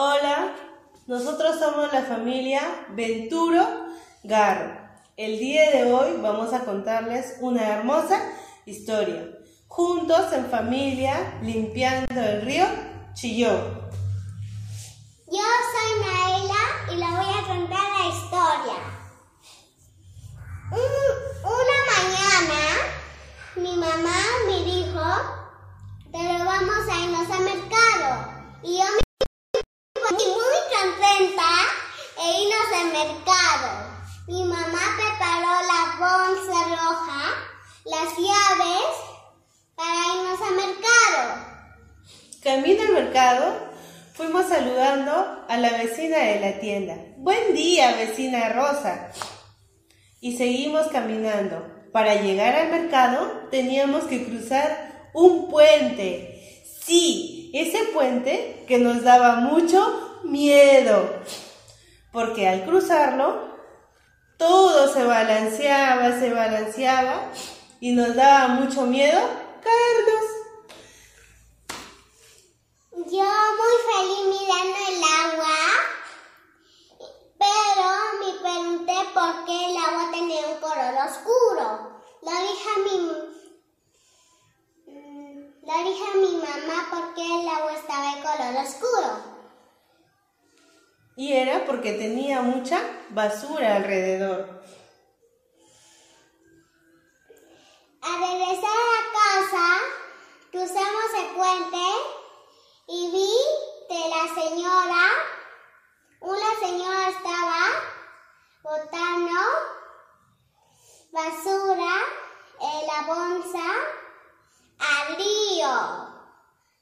Hola, nosotros somos la familia Venturo Garro. El día de hoy vamos a contarles una hermosa historia. Juntos en familia, limpiando el río Chillón. Yo soy Naela y le voy a contar la historia. una mañana, mi mamá me dijo, pero vamos a irnos al mercado. Y yo me fui muy contenta mercado. Mi mamá preparó la bolsa roja, las llaves, para irnos al mercado. Camino al mercado, fuimos saludando a la vecina de la tienda. Buen día, vecina Rosa. Y seguimos caminando. Para llegar al mercado teníamos que cruzar un puente. Sí, ese puente que nos daba mucho miedo. Porque al cruzarlo, todo se balanceaba, se balanceaba y nos daba mucho miedo caernos. Yo muy feliz mirando el agua, pero me pregunté por qué el agua tenía un color oscuro. Le dije a mi, le dije a mi mamá por qué el agua estaba de color oscuro. Y era porque tenía mucha basura alrededor. Al regresar a casa, cruzamos el puente y vi que la señora, una señora estaba botando basura en la bolsa al río.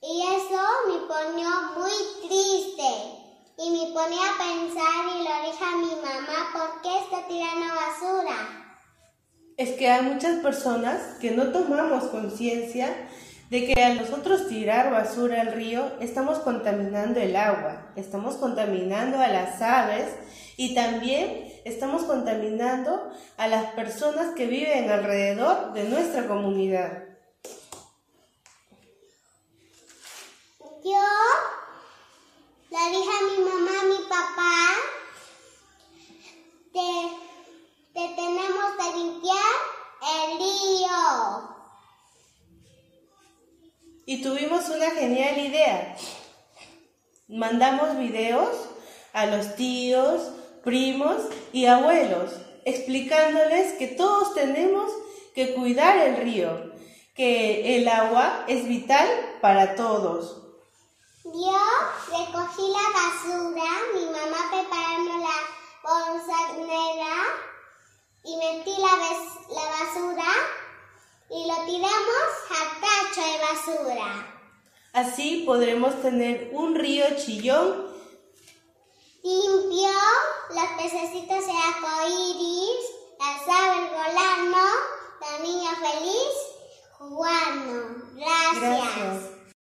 Y eso me ponió muy triste. Y me ponía a pensar y lo dije a mi mamá, ¿por qué está tirando basura? Es que hay muchas personas que no tomamos conciencia de que al nosotros tirar basura al río estamos contaminando el agua, estamos contaminando a las aves y también estamos contaminando a las personas que viven alrededor de nuestra comunidad. Yo Y tuvimos una genial idea. Mandamos videos a los tíos, primos y abuelos, explicándoles que todos tenemos que cuidar el río, que el agua es vital para todos. Yo recogí la basura, mi mamá preparando la bolsa negra y metí la, la basura y lo de Así podremos tener un río chillón. Limpio, los pececitos de arcoíris, las aves